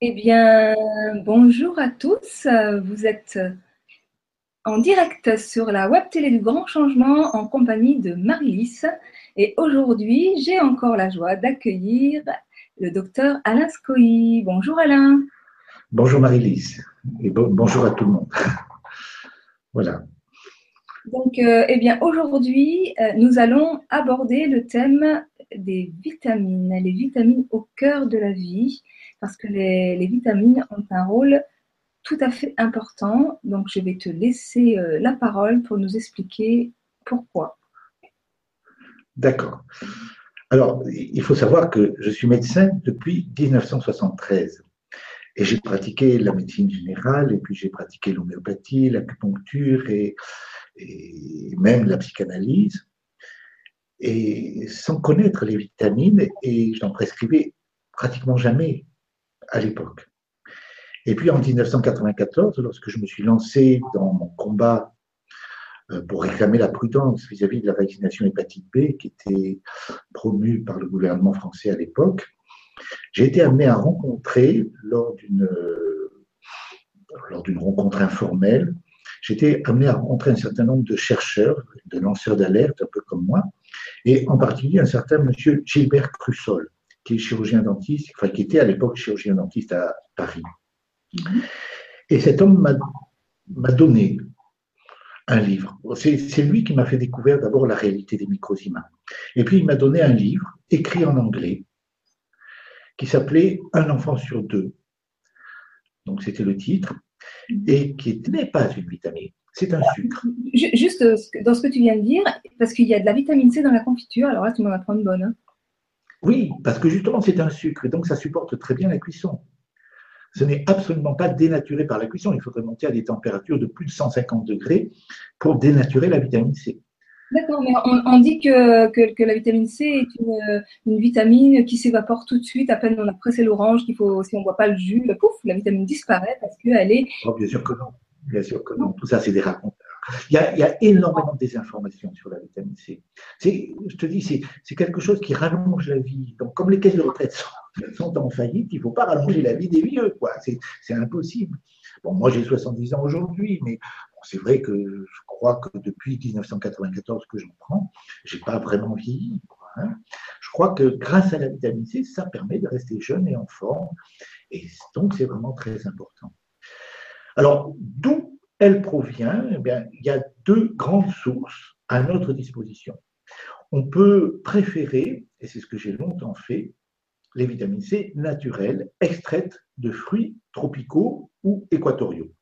Eh bien, bonjour à tous. Vous êtes en direct sur la web télé du Grand Changement en compagnie de Marie-Lys. Et aujourd'hui, j'ai encore la joie d'accueillir le docteur Alain Scoy. Bonjour Alain. Bonjour Marie-Lys et bonjour à tout le monde. voilà. Donc, euh, eh bien, aujourd'hui, euh, nous allons aborder le thème des vitamines, les vitamines au cœur de la vie, parce que les, vitamines ont un rôle tout à fait important. Donc, je vais te laisser euh, la parole pour nous expliquer pourquoi. D'accord. Alors, il faut savoir que je suis médecin depuis 1973. Et j'ai pratiqué la médecine générale, et puis j'ai pratiqué l'homéopathie, l'acupuncture et, et même la psychanalyse et sans connaître les vitamines, et je n'en prescrivais pratiquement jamais à l'époque. Et puis en 1994, lorsque je me suis lancé dans mon combat euh, pour réclamer la prudence vis-à-vis de la vaccination hépatite B qui était promue par le gouvernement français à l'époque, j'ai été amené à rencontrer lors d'une rencontre informelle, j'étais amené à rencontrer un certain nombre de chercheurs, de lanceurs d'alerte, un peu comme moi, et en particulier un certain monsieur Gilbert Crussol, qui est chirurgien dentiste, enfin qui était à l'époque chirurgien dentiste à Paris. Mhm. Et cet homme m'a donné un livre. C'est lui qui m'a fait découvrir d'abord la réalité des microzymas. Et puis il m'a donné un livre écrit en anglais qui s'appelait Un enfant sur deux. Donc c'était le titre, mhm. et qui n'est pas une vitamine, c'est un sucre. Juste euh, dans ce que tu viens de dire, parce qu'il y a de la vitamine C dans la confiture, alors là, tu m'en apprends une bonne. Hein. Oui, parce que justement, c'est un sucre, et donc ça supporte très bien la cuisson. Ce n'est absolument pas dénaturé par la cuisson. Il faudrait monter à des températures de plus de 150 degrés pour dénaturer la vitamine C. D'accord, mais on, dit que, que, la vitamine C est une, une vitamine qui s'évapore tout de suite, à peine on a pressé l'orange, qu'il faut, si on ne boit pas le jus, pouf, la vitamine disparaît parce qu'elle est. Oh, bien sûr que non. Bien sûr que non. Tout ça, c'est des raconteurs. Il y, a, il y, a, énormément de désinformation sur la vitamine C. Je te dis, c'est quelque chose qui rallonge la vie. Donc, comme les caisses de retraite sont, sont en faillite, il ne faut pas rallonger la vie des vieux. C'est impossible. Bon, moi, j'ai 70 ans aujourd'hui, mais c'est vrai que je crois que depuis 1994 que j'en prends, je n'ai pas vraiment vieilli. Hein. Je crois que grâce à la vitamine C, ça permet de rester jeune et en forme. Et donc, c'est vraiment très important. Alors, d'où elle provient eh bien, Il y a deux grandes sources à notre disposition. On peut préférer, et c'est ce que j'ai longtemps fait, les vitamines C naturelles extraites de fruits tropicaux ou équatoriaux,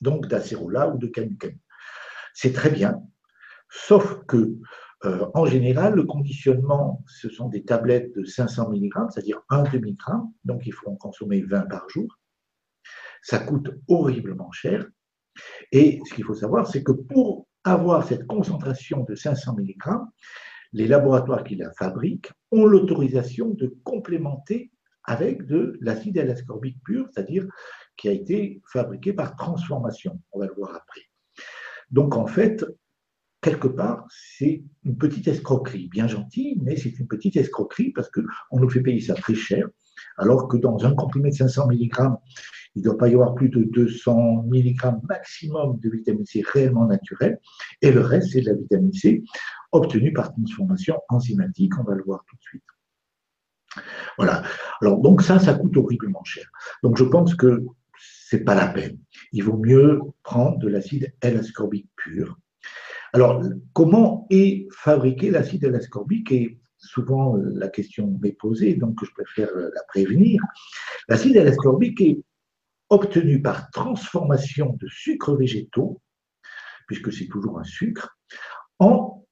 donc d'acérola ou de canucane. C'est très bien, sauf que euh, en général, le conditionnement, ce sont des tablettes de 500 mg, c'est-à-dire un demi-gramme, donc il faut en consommer 20 par jour. Ça coûte horriblement cher. Et ce qu'il faut savoir, c'est que pour avoir cette concentration de 500 mg, les laboratoires qui la fabriquent ont l'autorisation de complémenter avec de l'acide L-ascorbique pur, c'est-à-dire qui a été fabriqué par transformation. On va le voir après. Donc en fait, quelque part, c'est une petite escroquerie, bien gentille, mais c'est une petite escroquerie parce qu'on nous fait payer ça très cher, alors que dans un comprimé de 500 mg, il ne doit pas y avoir plus de 200 mg maximum de vitamine C réellement naturelle, et le reste, c'est de la vitamine C obtenue par transformation enzymatique, on va le voir tout de suite. Voilà. Alors, donc ça, ça coûte horriblement cher. Donc, je pense que c'est pas la peine. Il vaut mieux prendre de l'acide L-ascorbique pur. Alors, comment est fabriqué l'acide L-ascorbique Et souvent, la question m'est posée, donc je préfère la prévenir. L'acide L-ascorbique est obtenu par transformation de sucres végétaux, puisque c'est toujours un sucre, en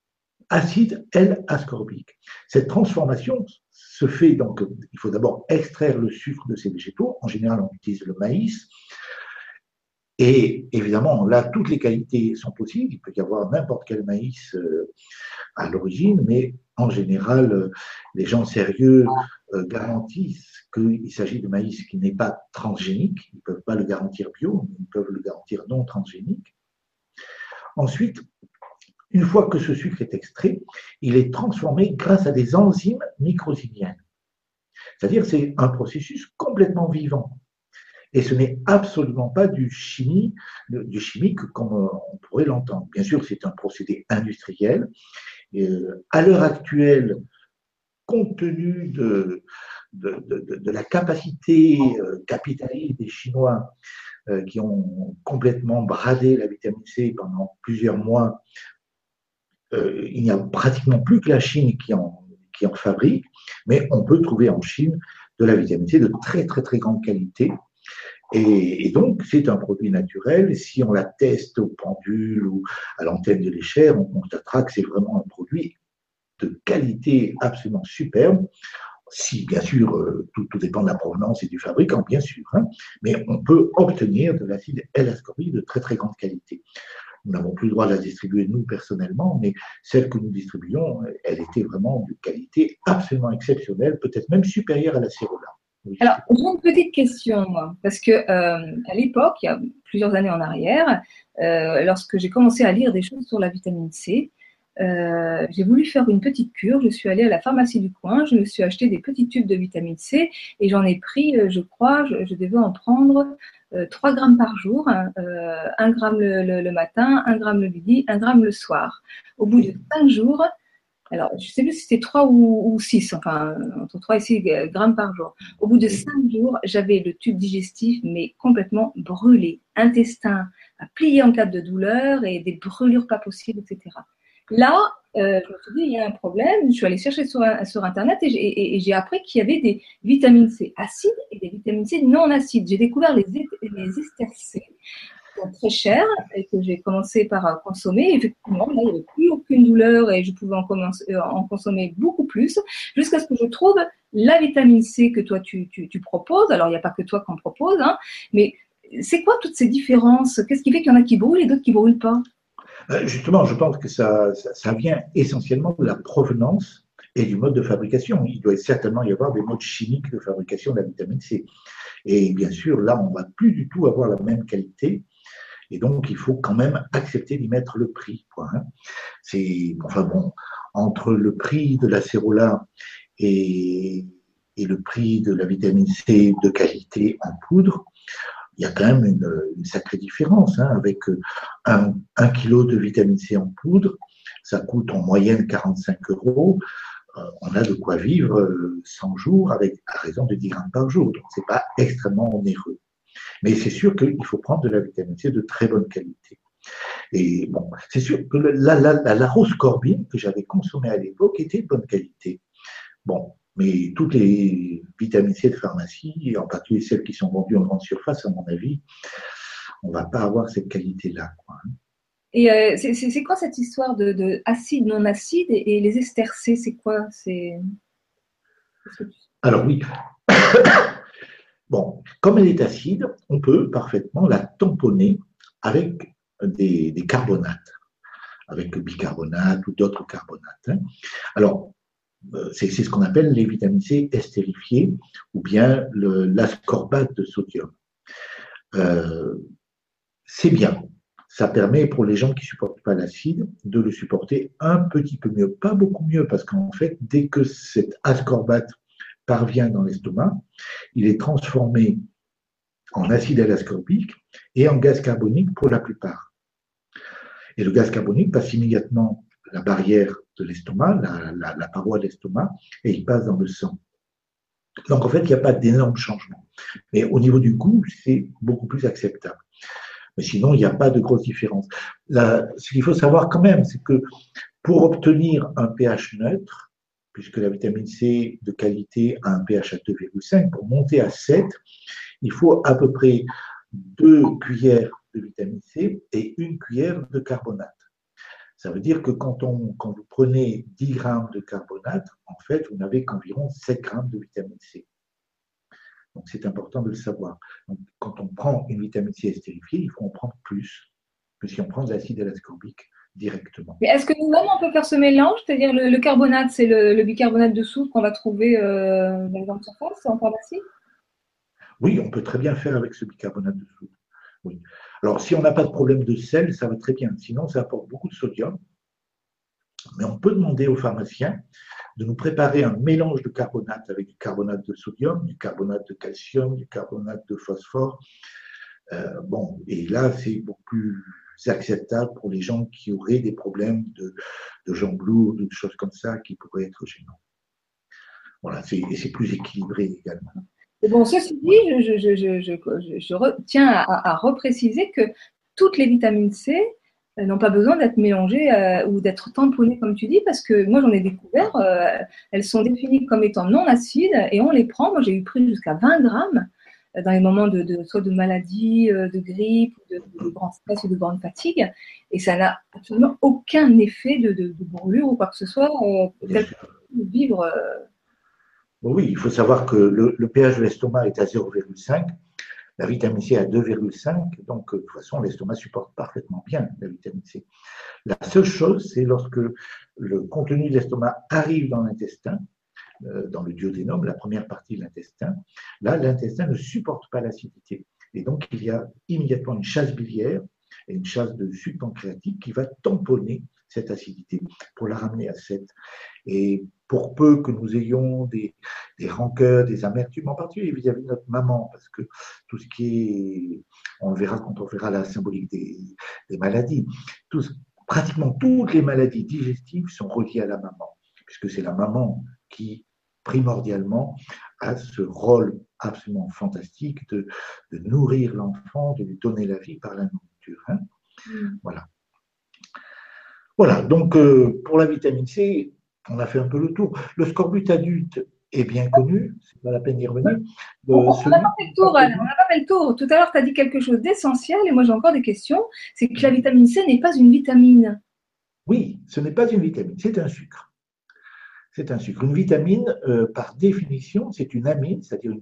acide L-ascorbique. Cette transformation se fait donc, il faut d'abord extraire le sucre de ces végétaux. En général, on utilise le maïs. Et évidemment, là, toutes les qualités sont possibles. Il peut y avoir n'importe quel maïs euh, à l'origine, mais en général, euh, les gens sérieux garantissent qu'il s'agit de maïs qui n'est pas transgénique. Ils ne peuvent pas le garantir bio, mais ils peuvent le garantir non transgénique. Ensuite, une fois que ce sucre est extrait, il est transformé grâce à des enzymes microzymiennes. C'est-à-dire c'est un processus complètement vivant. Et ce n'est absolument pas du chimie, du chimique comme on pourrait l'entendre. Bien sûr, c'est un procédé industriel. Euh, à l'heure actuelle, compte tenu de, la capacité euh, capitaliste des Chinois euh, qui ont complètement bradé la vitamine C pendant plusieurs mois, il n'y a pratiquement plus que la Chine qui en, qui en fabrique, mais on peut trouver en Chine de la vitamine C de très très très grande qualité et, donc, c'est un produit naturel. Si on la teste au pendule ou à l'antenne de l'échelle, on constatera que c'est vraiment un produit de qualité absolument superbe. Si, bien sûr, euh, tout, dépend de la provenance et du fabricant, bien sûr, hein, mais on peut obtenir de l'acide L-ascorbique de très très grande qualité. Nous n'avons plus le droit de la distribuer nous personnellement, mais celle que nous distribuons, elle était vraiment de qualité absolument exceptionnelle, peut-être même supérieure à la cérola. Alors, j'ai une petite question, moi, parce que euh, à l'époque, il y a plusieurs années en arrière, euh, lorsque j'ai commencé à lire des choses sur la vitamine C, euh, j'ai voulu faire une petite cure. Je suis allée à la pharmacie du coin, je me suis acheté des petits tubes de vitamine C et j'en ai pris, je crois, je, devais en prendre 3 grammes par jour, 1 hein, gramme le, le, matin, 1 gramme le midi, 1 gramme le soir. Au bout de 5 jours, alors, je ne sais plus si c'était 3 ou, 6, enfin, entre 3 et 6 grammes par jour. Au bout de 5 jours, j'avais le tube digestif, mais complètement brûlé. Intestin à plier en cas de douleur et des brûlures pas possibles, etc. Là, euh, je me suis dit, il y a un problème. Je suis allée chercher sur, sur Internet et j'ai appris qu'il y avait des vitamines C acides et des vitamines C non acides. J'ai découvert les, les ester C très cher et que j'ai commencé par consommer. Effectivement, là, il n'y avait plus aucune douleur et je pouvais en, euh, consommer beaucoup plus jusqu'à ce que je trouve la vitamine C que toi tu, proposes. Alors, il n'y a pas que toi qu'on propose, hein, mais c'est quoi toutes ces différences? Qu'est-ce qui fait qu'il y en a qui brûlent et d'autres qui ne brûlent pas? euh, Justement, je pense que ça, ça, vient essentiellement de la provenance et du mode de fabrication. Il doit certainement y avoir des modes chimiques de fabrication de la vitamine C. Et bien sûr, là, on ne va plus du tout avoir la même qualité et donc, il faut quand même accepter d'y mettre le prix. Hein. C'est, enfin bon, entre le prix de la cérola et, et, le prix de la vitamine C de qualité en poudre, il y a quand même une, sacrée différence. Hein, avec un, un, kilo de vitamine C en poudre, ça coûte en moyenne 45 euros. Euh, on a de quoi vivre 100 jours avec à raison de 10 grammes par jour. Donc, c'est pas extrêmement onéreux. Mais c'est sûr qu'il faut prendre de la vitamine C de très bonne qualité. Et bon, c'est sûr que la, la, la, rose corbine que j'avais consommée à l'époque était de bonne qualité. Bon, mais toutes les vitamines C de pharmacie, en particulier celles qui sont vendues en grande surface, à mon avis, on ne va pas avoir cette qualité-là. Hein. Et euh, c'est quoi cette histoire de, acide, non acide et, les esters C, c'est quoi Alors oui, Bon, comme elle est acide, on peut parfaitement la tamponner avec des, carbonates, avec le bicarbonate ou d'autres carbonates. Hein. Alors, c'est ce qu'on appelle les vitamines C estérifiées ou bien l'ascorbate de sodium. Euh, c'est bien. Ça permet pour les gens qui ne supportent pas l'acide de le supporter un petit peu mieux. Pas beaucoup mieux, parce qu'en fait, dès que cet ascorbate parvient dans l'estomac, il est transformé en acide L-ascorbique et en gaz carbonique pour la plupart. Et le gaz carbonique passe immédiatement la barrière de l'estomac, la, paroi de l'estomac, et il passe dans le sang. Donc en fait, il n'y a pas d'énormes changements. Mais au niveau du goût, c'est beaucoup plus acceptable. Mais sinon, il n'y a pas de grosse différence. ce qu'il faut savoir quand même, c'est que pour obtenir un pH neutre, puisque la vitamine C de qualité a un pH à 2,5. Pour monter à 7, il faut à peu près 2 cuillères de vitamine C et une cuillère de carbonate. Ça veut dire que quand, on, quand vous prenez 10 grammes de carbonate, en fait, vous n'avez qu'environ 7 grammes de vitamine C. Donc c'est important de le savoir. Donc, quand on prend une vitamine C estérifiée, il faut en prendre plus que si on prend de l'acide ascorbique directement. Mais est-ce que nous-mêmes, on peut faire ce mélange C'est-à-dire le, carbonate, c'est le, bicarbonate de soude qu'on va trouver euh, dans les grandes surfaces, en pharmacie? Oui, on peut très bien faire avec ce bicarbonate de soude. Oui. Alors, si on n'a pas de problème de sel, ça va très bien. Sinon, ça apporte beaucoup de sodium. Mais on peut demander au pharmacien de nous préparer un mélange de carbonate avec du carbonate de sodium, du carbonate de calcium, du carbonate de phosphore. Euh, bon, et là, c'est beaucoup plus acceptable pour les gens qui auraient des problèmes de, de jambes lourdes, de choses comme ça qui pourraient être gênants. Voilà, et c'est plus équilibré également. Bon, ceci dit, je, tiens à, repréciser que toutes les vitamines C euh, n'ont pas besoin d'être mélangées euh, ou d'être tamponnées, comme tu dis, parce que moi, j'en ai découvert, euh, elles sont définies comme étant non acides et on les prend. Moi, j'ai eu pris jusqu'à 20 grammes dans les moments de, soit de maladie, de grippe, de, de, grand stress ou de grande fatigue, et ça n'a absolument aucun effet de, brûlure ou quoi que ce soit. vivre oui, il faut savoir que le, pH de l'estomac est à 0,5, la vitamine C à 2,5, donc de toute façon, l'estomac supporte parfaitement bien la vitamine C. La seule chose, c'est lorsque le contenu de l'estomac arrive dans l'intestin, euh, dans le duodénum, la première partie de l'intestin, là, l'intestin ne supporte pas l'acidité. Et donc, il y a immédiatement une chasse biliaire et une chasse de sucre pancréatique qui va tamponner cette acidité pour la ramener à 7. Et pour peu que nous ayons des, des rancœurs, des amertumes, en particulier vis-à-vis de notre maman, parce que tout ce qui est, on le verra quand on verra la symbolique des, des maladies, pratiquement toutes les maladies digestives sont reliées à la maman, puisque c'est la maman qui, primordialement, a ce rôle absolument fantastique de, de nourrir l'enfant, de lui donner la vie par la nourriture. Hein. Mm. Voilà. Voilà, donc euh, pour la vitamine C, on a fait un peu le tour. Le scorbut adulte est bien connu, c'est pas la peine d'y revenir. on n'a pas, fait le tour, on n'a pas fait le tour. Tout à l'heure, tu as dit quelque chose d'essentiel et moi j'ai encore des questions. C'est que la vitamine C n'est pas une vitamine. Oui, ce n'est pas une vitamine, c'est un sucre. C'est un sucre. Une vitamine, euh, par définition, c'est une amine, c'est-à-dire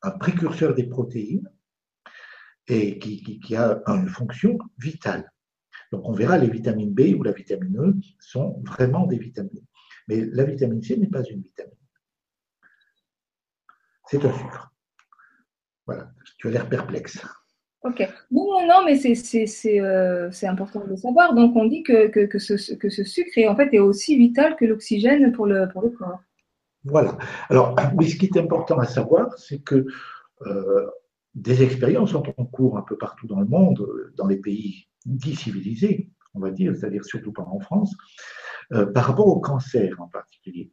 un, précurseur des protéines et qui a une fonction vitale. Donc on verra les vitamines B ou la vitamine E sont vraiment des vitamines. Mais la vitamine C n'est pas une vitamine. C'est un sucre. Voilà, tu as l'air perplexe. Ok. Non, non, mais euh, c'est important de savoir. Donc on dit que, que, ce, que, ce, sucre est, en fait, est aussi vital que l'oxygène pour le, pour le corps. Voilà. Alors, mais ce qui est important à savoir, c'est que euh, des expériences sont en cours un peu partout dans le monde, dans les pays dits civilisés, on va dire, c'est-à-dire surtout pas en France, euh, par rapport au cancer en particulier.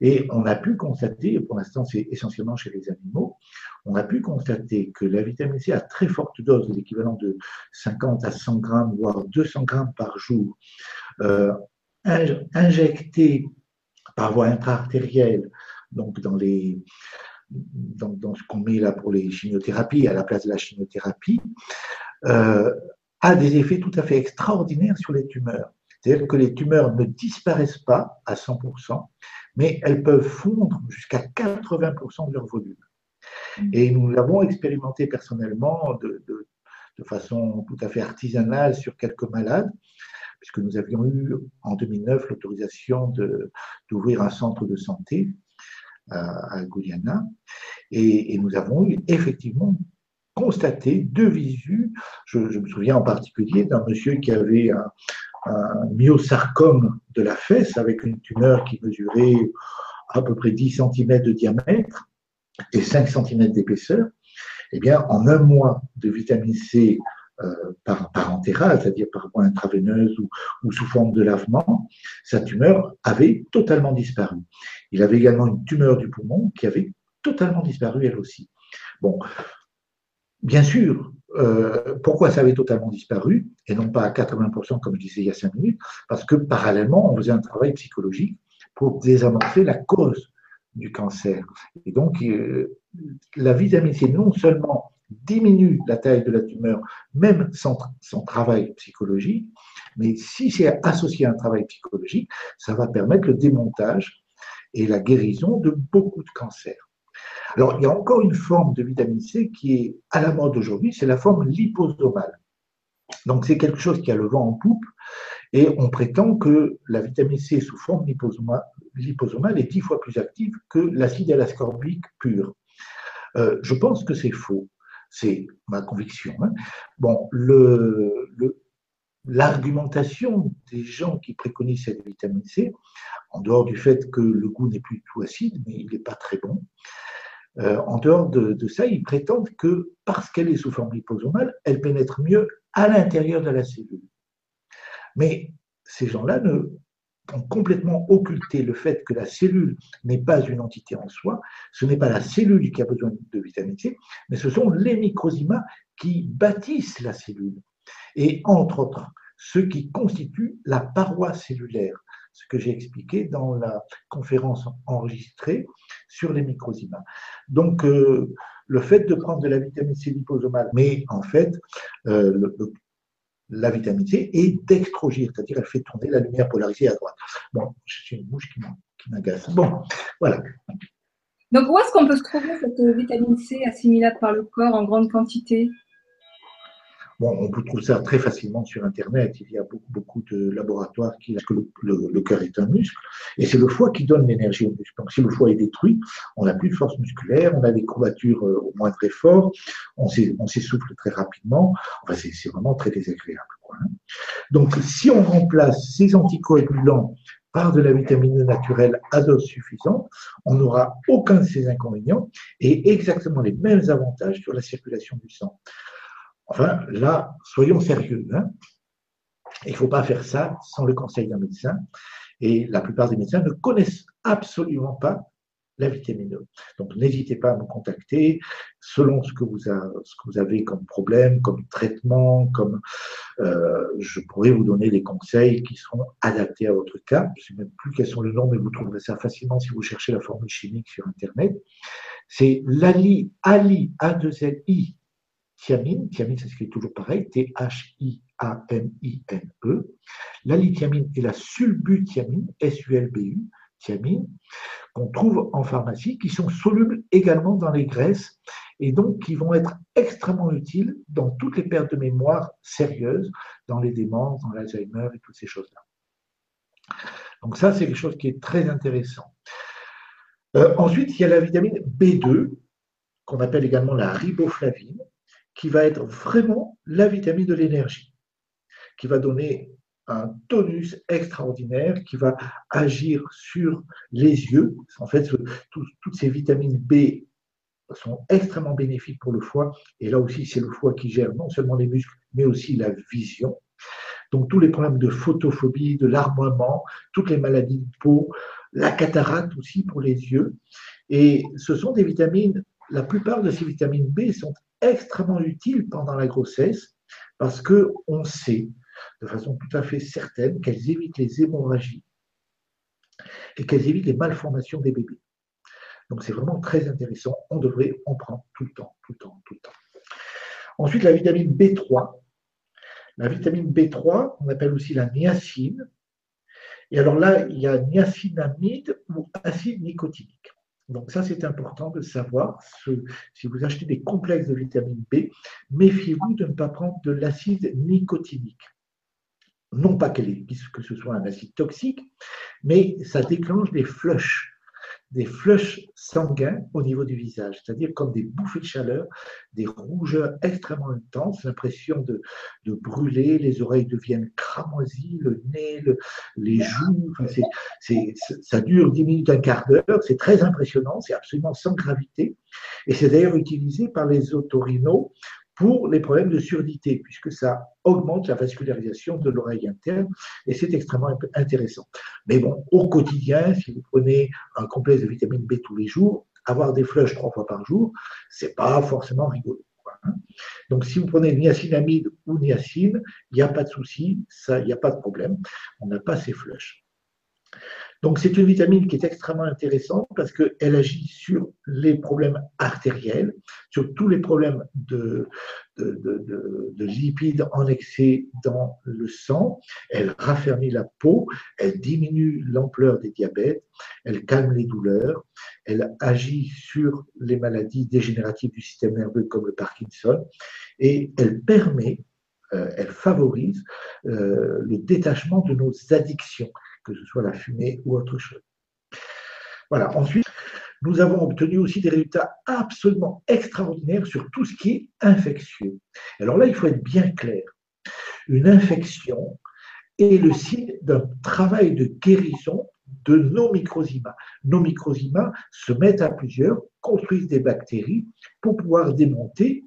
Et on a pu constater, pour l'instant c'est essentiellement chez les animaux, on a pu constater que la vitamine C à très forte dose, l'équivalent de 50 à 100 grammes, voire 200 grammes par jour, euh, injectée par voie intra-artérielle, donc dans les, dans, ce qu'on met là pour les chimiothérapies, à la place de la chimiothérapie, euh, a des effets tout à fait extraordinaires sur les tumeurs. C'est-à-dire que les tumeurs ne disparaissent pas à 100%, mais elles peuvent fondre jusqu'à 80% de leur volume. Et nous l'avons expérimenté personnellement de, de, de, façon tout à fait artisanale sur quelques malades, puisque nous avions eu en 2009 l'autorisation d'ouvrir un centre de santé à, Guyana. Et, nous avons eu effectivement constaté de visu, je, me souviens en particulier d'un monsieur qui avait un, myosarcome de la fesse avec une tumeur qui mesurait à peu près 10 cm de diamètre et 5 cm d'épaisseur. Eh bien, en un mois de vitamine C euh, par parentérale, c'est-à-dire par voie intraveineuse ou, ou, sous forme de lavement, sa tumeur avait totalement disparu. Il avait également une tumeur du poumon qui avait totalement disparu elle aussi. Bon, bien sûr, euh, pourquoi ça avait totalement disparu et non pas à 80% comme je disais il y a cinq minutes Parce que parallèlement, on faisait un travail psychologique pour désamorcer la cause du cancer. Et donc, euh, la vitamine C non seulement diminue la taille de la tumeur, même sans, travail psychologique, mais si c'est associé à un travail psychologique, ça va permettre le démontage et la guérison de beaucoup de cancers. Alors, il y a encore une forme de vitamine C qui est à la mode aujourd'hui, c'est la forme liposomale. Donc, c'est quelque chose qui a le vent en poupe et on prétend que la vitamine C sous forme liposomale, est dix fois plus active que l'acide L-ascorbique pur. Euh, je pense que c'est faux. C'est ma conviction. Hein. Bon, le, l'argumentation des gens qui préconisent cette vitamine C, en dehors du fait que le goût n'est plus tout acide, mais il n'est pas très bon, euh, en dehors de, ça, ils prétendent que parce qu'elle est sous forme liposomale, elle pénètre mieux à l'intérieur de la cellule. Mais ces gens-là ne complètement occulté le fait que la cellule n'est pas une entité en soi, ce n'est pas la cellule qui a besoin de vitamine C, mais ce sont les microzymas qui bâtissent la cellule. Et entre autres, ceux qui constituent la paroi cellulaire, ce que j'ai expliqué dans la conférence enregistrée sur les microzymas. Donc, euh, le fait de prendre de la vitamine C liposomale, mais en fait, euh, le, la vitamine C est d'extrogir, c'est-à-dire elle fait tourner la lumière polarisée à droite. Bon, c'est une mouche qui m'agace. Bon, voilà. Donc, où est-ce qu'on peut se trouver cette vitamine C assimilable par le corps en grande quantité? Bon, on peut trouver ça très facilement sur Internet. Il y a beaucoup, beaucoup de laboratoires qui disent que le, cœur est un muscle. Et c'est le foie qui donne l'énergie au muscle. Donc, si le foie est détruit, on n'a plus de force musculaire, on a des courbatures euh, au moindre effort, on s'essouffle très rapidement. Enfin, c'est vraiment très désagréable. Hein. Donc, si on remplace ces anticoagulants par de la vitamine e naturelle à dose suffisante, on n'aura aucun de ces inconvénients et exactement les mêmes avantages sur la circulation du sang. Enfin, là, soyons sérieux. Hein. Il ne faut pas faire ça sans le conseil d'un médecin. Et la plupart des médecins ne connaissent absolument pas la vitamine E. Donc, n'hésitez pas à me contacter selon ce que vous, avez comme problème, comme traitement, comme euh, je pourrais vous donner des conseils qui seront adaptés à votre cas. Je ne sais même plus quels sont les noms, mais vous trouverez ça facilement si vous cherchez la formule chimique sur Internet. C'est l'ALI, Ali, A2LI, thiamine, thiamine s'écrit toujours pareil, T-H-I-A-M-I-N-E. La lithiamine et la sulbuthiamine, S-U-L-B-U, thiamine, qu'on trouve en pharmacie, qui sont solubles également dans les graisses et donc qui vont être extrêmement utiles dans toutes les pertes de mémoire sérieuses, dans les démences, dans l'Alzheimer et toutes ces choses-là. Donc ça, c'est quelque chose qui est très intéressant. Euh, ensuite, il y a la vitamine B2, qu'on appelle également la riboflavine, qui va être vraiment la vitamine de l'énergie, qui va donner un tonus extraordinaire, qui va agir sur les yeux. En fait, toutes ces vitamines B sont extrêmement bénéfiques pour le foie. Et là aussi, c'est le foie qui gère non seulement les muscles, mais aussi la vision. Donc, tous les problèmes de photophobie, de larmoiement, toutes les maladies de peau, la cataracte aussi pour les yeux. Et ce sont des vitamines, la plupart de ces vitamines B sont extrêmement utiles pendant la grossesse parce qu'on sait de façon tout à fait certaine qu'elles évitent les hémorragies et qu'elles évitent les malformations des bébés. Donc c'est vraiment très intéressant. On devrait en prendre tout le temps, tout le temps, tout le temps. Ensuite, la vitamine B3. La vitamine B3, on appelle aussi la niacine. Et alors là, il y a niacinamide ou acide nicotinique. Donc ça, c'est important de savoir. si vous achetez des complexes de vitamine B, méfiez-vous de ne pas prendre de l'acide nicotinique. Non pas que ce soit un acide toxique, mais ça déclenche des flushs des flushs sanguins au niveau du visage, c'est-à-dire comme des bouffées de chaleur, des rougeurs extrêmement intenses, l'impression de, brûler, les oreilles deviennent cramoisies, le nez, les joues, ça dure 10 minutes, un quart d'heure, c'est très impressionnant, c'est absolument sans gravité, et c'est d'ailleurs utilisé par les otorhinaux pour les problèmes de surdité, puisque ça augmente la vascularisation de l'oreille interne et c'est extrêmement intéressant. Mais bon, au quotidien, si vous prenez un complexe de vitamine B tous les jours, avoir des flushs trois fois par jour, c'est pas forcément rigolo. Hein. Donc, si vous prenez niacinamide ou niacine, il n'y a pas de souci, il n'y a pas de problème, on n'a pas ces flushs. Donc c'est une vitamine qui est extrêmement intéressante parce qu'elle agit sur les problèmes artériels, sur tous les problèmes de, de, lipides en excès dans le sang. Elle raffermit la peau, elle diminue l'ampleur des diabètes, elle calme les douleurs, elle agit sur les maladies dégénératives du système nerveux comme le Parkinson et elle permet euh, elle favorise euh, le détachement de nos addictions que ce soit la fumée ou autre chose. Voilà, ensuite, nous avons obtenu aussi des résultats absolument extraordinaires sur tout ce qui est infectieux. Alors là, il faut être bien clair. Une infection est le signe d'un travail de guérison de nos microsimas. Nos microsimas se mettent à plusieurs, construisent des bactéries pour pouvoir démonter